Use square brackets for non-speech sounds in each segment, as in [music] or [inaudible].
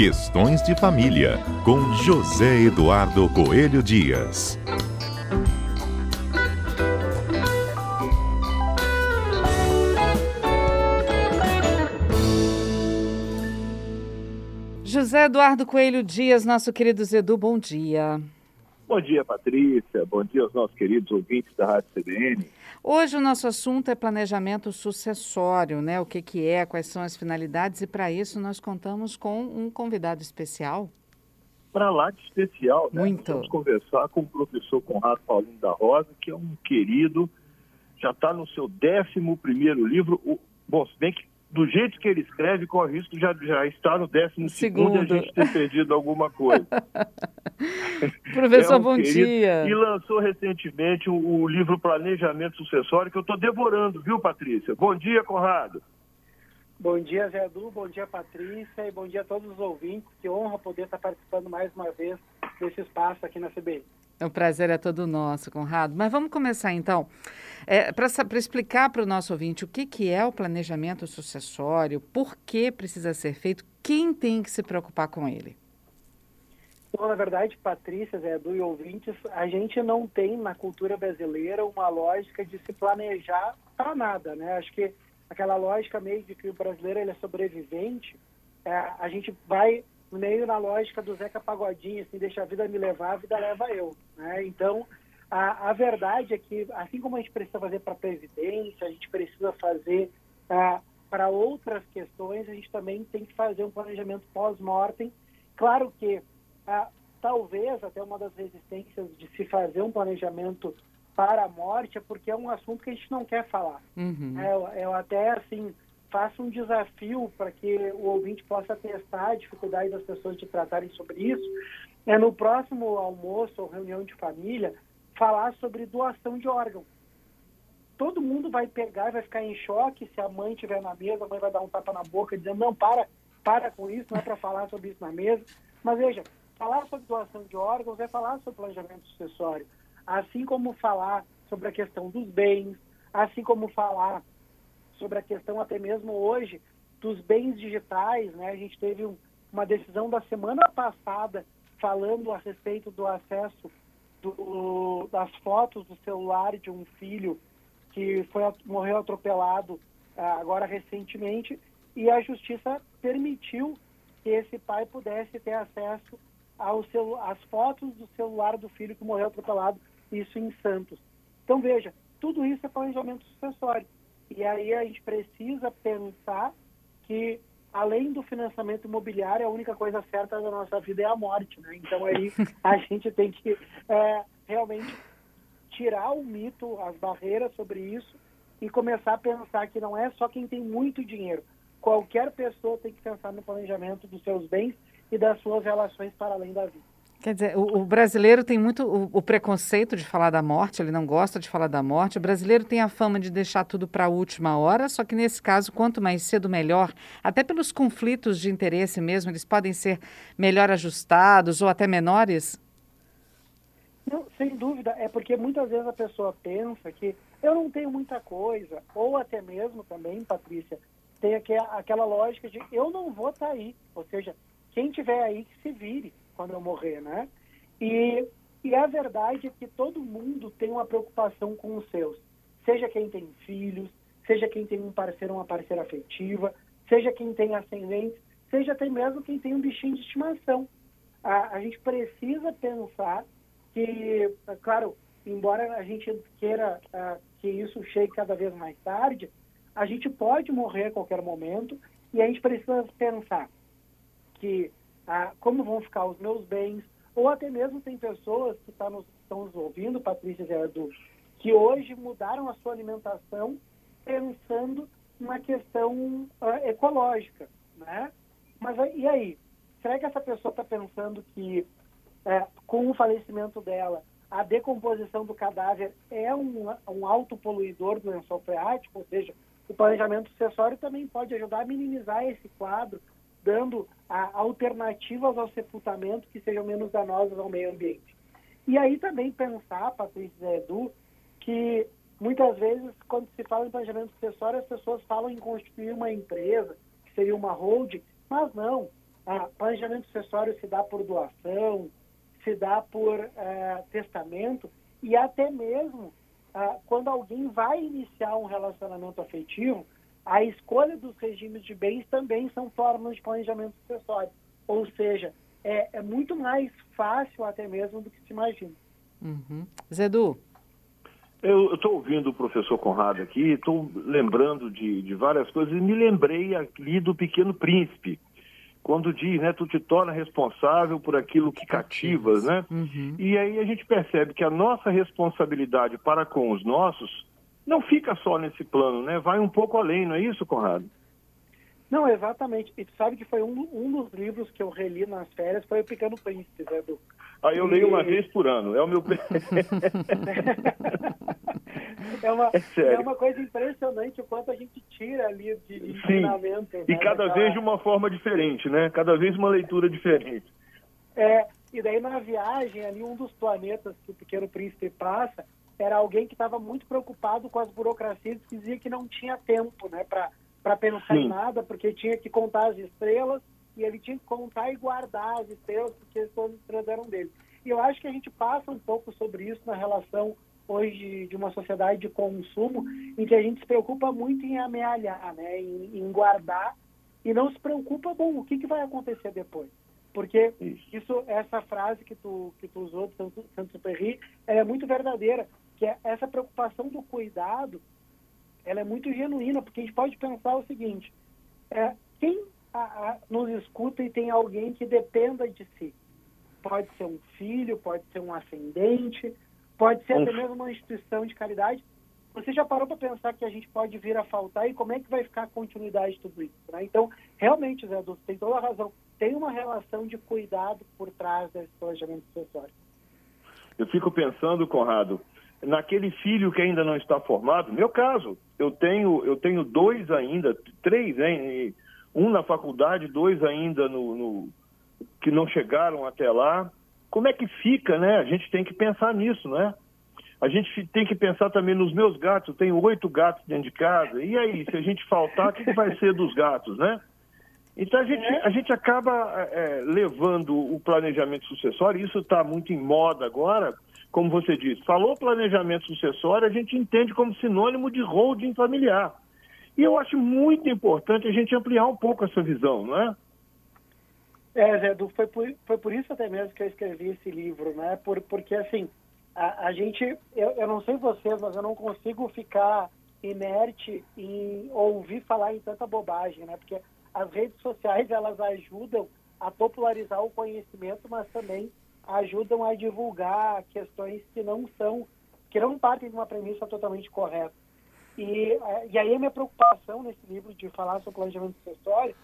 Questões de Família, com José Eduardo Coelho Dias. José Eduardo Coelho Dias, nosso querido Zedu, bom dia. Bom dia, Patrícia. Bom dia aos nossos queridos ouvintes da Rádio CBN. Hoje o nosso assunto é planejamento sucessório, né? O que, que é, quais são as finalidades, e para isso nós contamos com um convidado especial. Para lá de especial, né? Muito. Vamos conversar com o professor Conrado Paulino da Rosa, que é um querido, já está no seu 11 primeiro livro. O, bom, se bem que do jeito que ele escreve, corre risco já, já está no 12 segundo e a gente ter perdido alguma coisa. [laughs] Professor, É um bom querido. dia. E lançou recentemente o, o livro Planejamento Sucessório, que eu estou devorando, viu, Patrícia? Bom dia, Conrado. Bom dia, Zé Edu, bom dia, Patrícia, e bom dia a todos os ouvintes. Que honra poder estar participando mais uma vez desse espaço aqui na CBI. O prazer é todo nosso, Conrado. Mas vamos começar então. É, para explicar para o nosso ouvinte o que, que é o planejamento sucessório, por que precisa ser feito, quem tem que se preocupar com ele? Então, na verdade, Patrícia, Zé Edu e ouvintes, a gente não tem na cultura brasileira uma lógica de se planejar para nada, né? Acho que aquela lógica meio de que o brasileiro ele é sobrevivente, é, a gente vai meio na lógica do Zeca Pagodinho, assim, deixa a vida me levar, a vida leva eu, né? Então, a, a verdade é que, assim como a gente precisa fazer para a Previdência, a gente precisa fazer ah, para outras questões, a gente também tem que fazer um planejamento pós-mortem. Claro que ah, talvez até uma das resistências de se fazer um planejamento para a morte é porque é um assunto que a gente não quer falar. Uhum. É, eu, eu até assim faço um desafio para que o ouvinte possa testar a dificuldade das pessoas de tratarem sobre isso. É no próximo almoço ou reunião de família falar sobre doação de órgão. Todo mundo vai pegar e vai ficar em choque se a mãe estiver na mesa, a mãe vai dar um tapa na boca dizendo não para, para com isso, não é para falar sobre isso na mesa. Mas veja, falar sobre doação de órgãos é falar sobre planejamento sucessório, assim como falar sobre a questão dos bens, assim como falar sobre a questão até mesmo hoje dos bens digitais, né? A gente teve um, uma decisão da semana passada falando a respeito do acesso do, das fotos do celular de um filho que foi morreu atropelado ah, agora recentemente e a justiça permitiu que esse pai pudesse ter acesso ao celu às fotos do celular do filho que morreu atropelado, isso em Santos. Então veja, tudo isso é planejamento sucessório. E aí a gente precisa pensar que, além do financiamento imobiliário, a única coisa certa da nossa vida é a morte. Né? Então aí [laughs] a gente tem que é, realmente tirar o mito, as barreiras sobre isso e começar a pensar que não é só quem tem muito dinheiro. Qualquer pessoa tem que pensar no planejamento dos seus bens e das suas relações para além da vida. Quer dizer, o, o brasileiro tem muito o, o, preconceito de falar da morte, ele não gosta de falar da morte. O brasileiro tem a fama de deixar tudo para a última hora, só que nesse caso, quanto mais cedo, melhor. Até pelos conflitos de interesse mesmo, eles podem ser melhor ajustados ou até menores? Não, sem dúvida, é porque muitas vezes a pessoa pensa que eu não tenho muita coisa, ou até mesmo também, Patrícia, tem aquela lógica de eu não vou estar tá aí, ou seja, quem tiver aí que se vire quando eu morrer, né? E, e a verdade é que todo mundo tem uma preocupação com os seus. Seja quem tem filhos, seja quem tem um parceiro ou uma parceira afetiva, seja quem tem ascendentes, seja até mesmo quem tem um bichinho de estimação. A, a gente precisa pensar que, claro, embora a gente queira uh, que isso chegue cada vez mais tarde, a gente pode morrer a qualquer momento e a gente precisa pensar que ah, como vão ficar os meus bens, ou até mesmo tem pessoas que tá nos, estão nos ouvindo, Patrícia e Edu, que hoje mudaram a sua alimentação pensando na questão ah, ecológica, né? Mas e aí? Será que essa pessoa está pensando que é, com o falecimento dela a decomposição do cadáver é um, um autopoluidor do lençol freático, ou seja, o planejamento sucessório também pode ajudar a minimizar esse quadro, dando alternativas ao sepultamento que sejam menos danosas ao meio ambiente. E aí também pensar, Patrícia e Edu, que muitas vezes, quando se fala em planejamento sucessório, as pessoas falam em constituir uma empresa, que seria uma holding, mas não. Ah, planejamento sucessório se dá por doação, se dá por uh, testamento e até mesmo uh, quando alguém vai iniciar um relacionamento afetivo, a escolha dos regimes de bens também são formas de planejamento sucessório. Ou seja, é, é muito mais fácil até mesmo do que se imagina. Uhum. Zedu. Eu estou ouvindo o professor Conrado aqui, estou lembrando de, de várias coisas e me lembrei ali do Pequeno Príncipe quando diz, né, tu te torna responsável por aquilo que cativas, né? Uhum. E aí a gente percebe que a nossa responsabilidade para com os nossos não fica só nesse plano, né? Vai um pouco além, não é isso, Conrado? Não, exatamente. E tu sabe que foi um, um dos livros que eu reli nas férias, foi o Pequeno Príncipe, né, Edu? Aí eu leio uma vez por ano, é o meu... [laughs] [laughs] é, uma, é, é, uma coisa impressionante o quanto a gente tira ali de, de ensinamento. Né? E cada vez de uma forma diferente, né? Cada vez uma leitura diferente. É, e daí na viagem ali, um dos planetas que o Pequeno Príncipe passa era alguém que estava muito preocupado com as burocracias e dizia que não tinha tempo, né, para pensar Sim. em nada, porque tinha que contar as estrelas e ele tinha que contar e guardar as estrelas, porque todas as estrelas eram dele. E eu acho que a gente passa um pouco sobre isso na relação hoje de uma sociedade de consumo, em que a gente se preocupa muito em amealhar, né, em, em guardar, e não se preocupa, bom, o que, que vai acontecer depois? Porque isso, essa frase que tu, que tu usou do Saint-Exupéry, é muito verdadeira, que é essa preocupação do cuidado ela é muito genuína, porque a gente pode pensar o seguinte, é, quem a, a, nos escuta e tem alguém que dependa de si? Pode ser um filho, pode ser um ascendente, pode ser até mesmo uma instituição de caridade. Você já parou para pensar que a gente pode vir a faltar e como é que vai ficar a continuidade de tudo isso? Né? Então, realmente, Zé Adolfo, tem toda a razão. Tem uma relação de cuidado por trás desse planejamento sucessório. Eu fico pensando, Conrado, naquele filho que ainda não está formado. Meu caso, eu tenho, eu tenho dois ainda, três, hein? um na faculdade, dois ainda no, no, que não chegaram até lá. Como é que fica, né? A gente tem que pensar nisso, né? A gente tem que pensar também nos meus gatos. Eu tenho oito gatos dentro de casa. E aí, se a gente faltar, o que vai ser dos gatos, né? Então a gente, é. a gente acaba é, levando o planejamento sucessório, isso está muito em moda agora, como você disse, falou planejamento sucessório, a gente entende como sinônimo de holding familiar. E eu acho muito importante a gente ampliar um pouco essa visão, não é? É, Zé, foi por, foi por isso até mesmo que eu escrevi esse livro, né? Por, porque, assim, a, a gente, eu, eu não sei vocês, mas eu não consigo ficar inerte em ouvir falar em tanta bobagem, né? Porque as redes sociais, elas ajudam a popularizar o conhecimento, mas também ajudam a divulgar questões que não são, que não partem de uma premissa totalmente correta. E, é, e aí a minha preocupação nesse livro de falar sobre planejamento sucessório,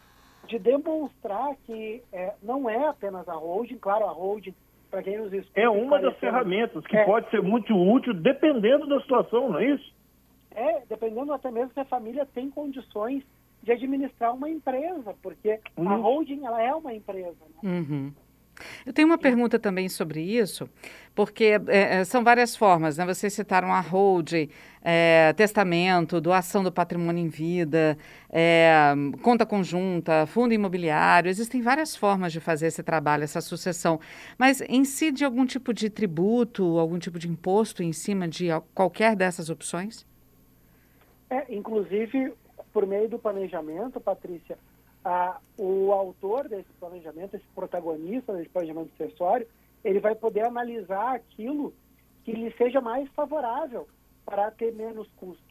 de demonstrar que é, não é apenas a holding, claro, a holding, para quem nos escuta... É uma das ferramentas que é, pode ser muito útil dependendo da situação, não é isso? É, dependendo até mesmo se a família tem condições de administrar uma empresa, porque uhum. a holding ela é uma empresa. Né? Uhum. Eu tenho uma pergunta também sobre isso, porque é, é, são várias formas, né? Vocês citaram a hold, é, testamento, doação do patrimônio em vida, é, conta conjunta, fundo imobiliário. Existem várias formas de fazer esse trabalho, essa sucessão. Mas incide algum tipo de tributo, algum tipo de imposto em cima de qualquer dessas opções? É, inclusive, por meio do planejamento, Patrícia, a, o autor desse planejamento, esse protagonista desse planejamento sucessório, ele vai poder analisar aquilo que lhe seja mais favorável para ter menos custo.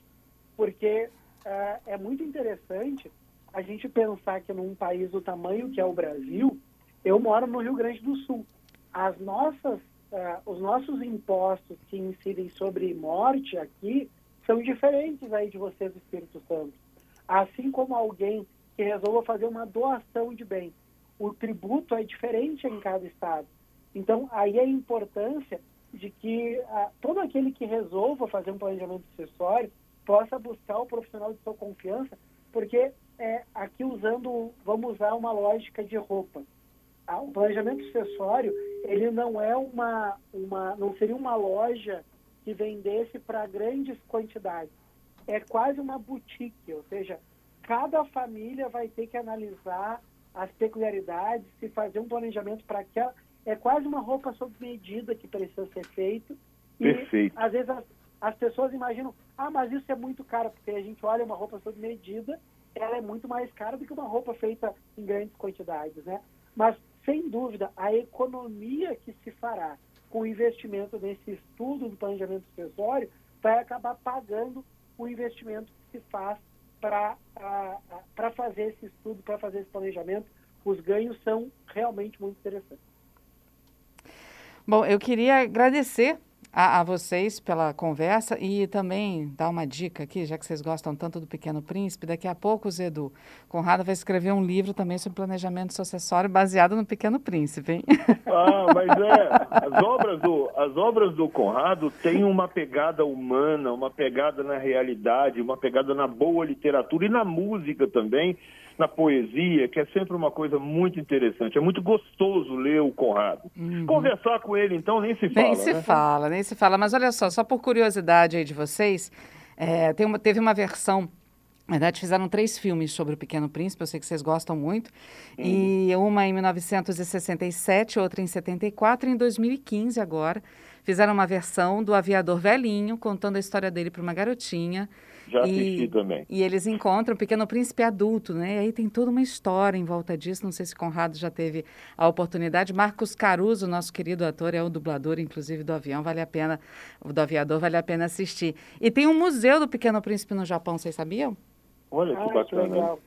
Porque uh, é muito interessante a gente pensar que num país do tamanho que é o Brasil, eu moro no Rio Grande do Sul. As nossas, uh, os nossos impostos que incidem sobre morte aqui são diferentes aí de vocês Espírito Santo. Assim como alguém que resolva fazer uma doação de bens. O tributo é diferente em cada estado. Então, aí a importância de que ah, todo aquele que resolva fazer um planejamento sucessório possa buscar o profissional de sua confiança, porque é, aqui usando, vamos usar uma lógica de roupa. Ah, o planejamento sucessório, ele não é uma, uma, não seria uma loja que vendesse para grandes quantidades. É quase uma boutique, ou seja, cada família vai ter que analisar as peculiaridades, se fazer um planejamento para aquela. É quase uma roupa sob medida que precisa ser feito. E Perfeito. às vezes as, as pessoas imaginam, ah, mas isso é muito caro, porque a gente olha uma roupa sob medida, ela é muito mais cara do que uma roupa feita em grandes quantidades, né? Mas, sem dúvida, a economia que se fará com o investimento nesse estudo do planejamento sucessório vai acabar pagando o investimento que se faz para fazer esse estudo, para fazer esse planejamento. Os ganhos são realmente muito interessantes. Bom, eu queria agradecer a, a, vocês pela conversa e também dar uma dica aqui, já que vocês gostam tanto do Pequeno Príncipe. Daqui a pouco, Zedu, Conrado vai escrever um livro também sobre planejamento sucessório baseado no Pequeno Príncipe, hein? [laughs] Ah, mas é, as obras do, as obras do Conrado têm uma pegada humana, uma pegada na realidade, uma pegada na boa literatura e na música também na poesia, que é sempre uma coisa muito interessante. É muito gostoso ler o Conrado. Uhum. Conversar com ele, então, nem se fala. Nem se né? fala, nem se fala. Mas olha só, só por curiosidade aí de vocês, é, tem uma, teve uma versão na verdade, fizeram três filmes sobre o Pequeno Príncipe, eu sei que vocês gostam muito. Hum. E uma em 1967, outra em 74 e em 2015 agora. Fizeram uma versão do Aviador Velhinho, contando a história dele para uma garotinha. Já assisti e, também. E eles encontram o Pequeno Príncipe adulto, né? E aí tem toda uma história em volta disso. Não sei se Conrado já teve a oportunidade. Marcos Caruso, nosso querido ator, é o dublador, inclusive, do avião. Vale a pena, do aviador, vale a pena assistir. E tem um museu do Pequeno Príncipe no Japão, vocês sabiam? Olha, que ah, bacana. Que legal.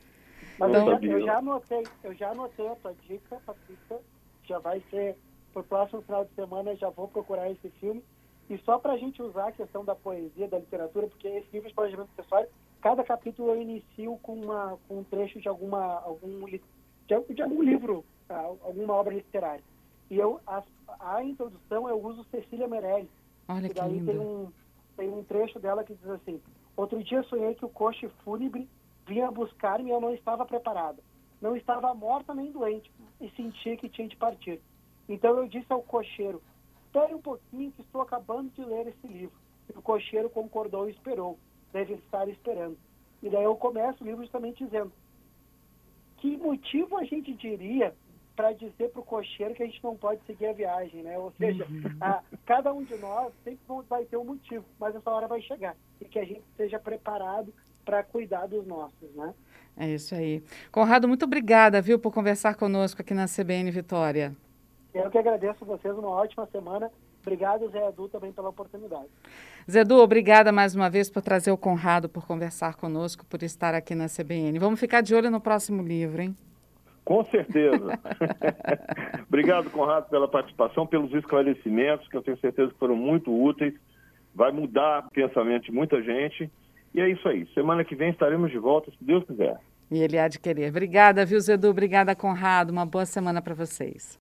Mas então, eu, já, eu, já anotei, eu já anotei a tua dica, Patrícia. Já vai ser, pro próximo final de semana, já vou procurar esse filme e só para a gente usar a questão da poesia, da literatura, porque esse livro de planejamento acessório, cada capítulo eu inicio com, uma, com um trecho de, alguma, algum, de, de algum livro, tá? alguma obra literária. E eu, a, a introdução eu uso Cecília Meirelles. Olha que daí lindo. Tem um, tem um trecho dela que diz assim, Outro dia sonhei que o coche fúnebre vinha buscar-me e eu não estava preparada. Não estava morta nem doente e sentia que tinha de partir. Então eu disse ao cocheiro, espere um pouquinho que estou acabando de ler esse livro. E o cocheiro concordou e esperou. Deve estar esperando. E daí eu começo o livro justamente dizendo que motivo a gente diria para dizer para o cocheiro que a gente não pode seguir a viagem, né? Ou seja, uhum. a, cada um de nós sempre vai ter um motivo, mas essa hora vai chegar e que a gente esteja preparado para cuidar dos nossos, né? É isso aí. Conrado, muito obrigada, viu, por conversar conosco aqui na CBN Vitória. Eu que agradeço a vocês, uma ótima semana. Obrigado, Zé Edu, também pela oportunidade. Zé Edu, obrigada mais uma vez por trazer o Conrado, por conversar conosco, por estar aqui na CBN. Vamos ficar de olho no próximo livro, hein? Com certeza. [laughs] Obrigado, Conrado, pela participação, pelos esclarecimentos, que eu tenho certeza que foram muito úteis. Vai mudar o pensamento de muita gente. E é isso aí. Semana que vem estaremos de volta, se Deus quiser. E ele há de querer. Obrigada, viu, Zedu? Obrigada, Conrado. Uma boa semana para vocês.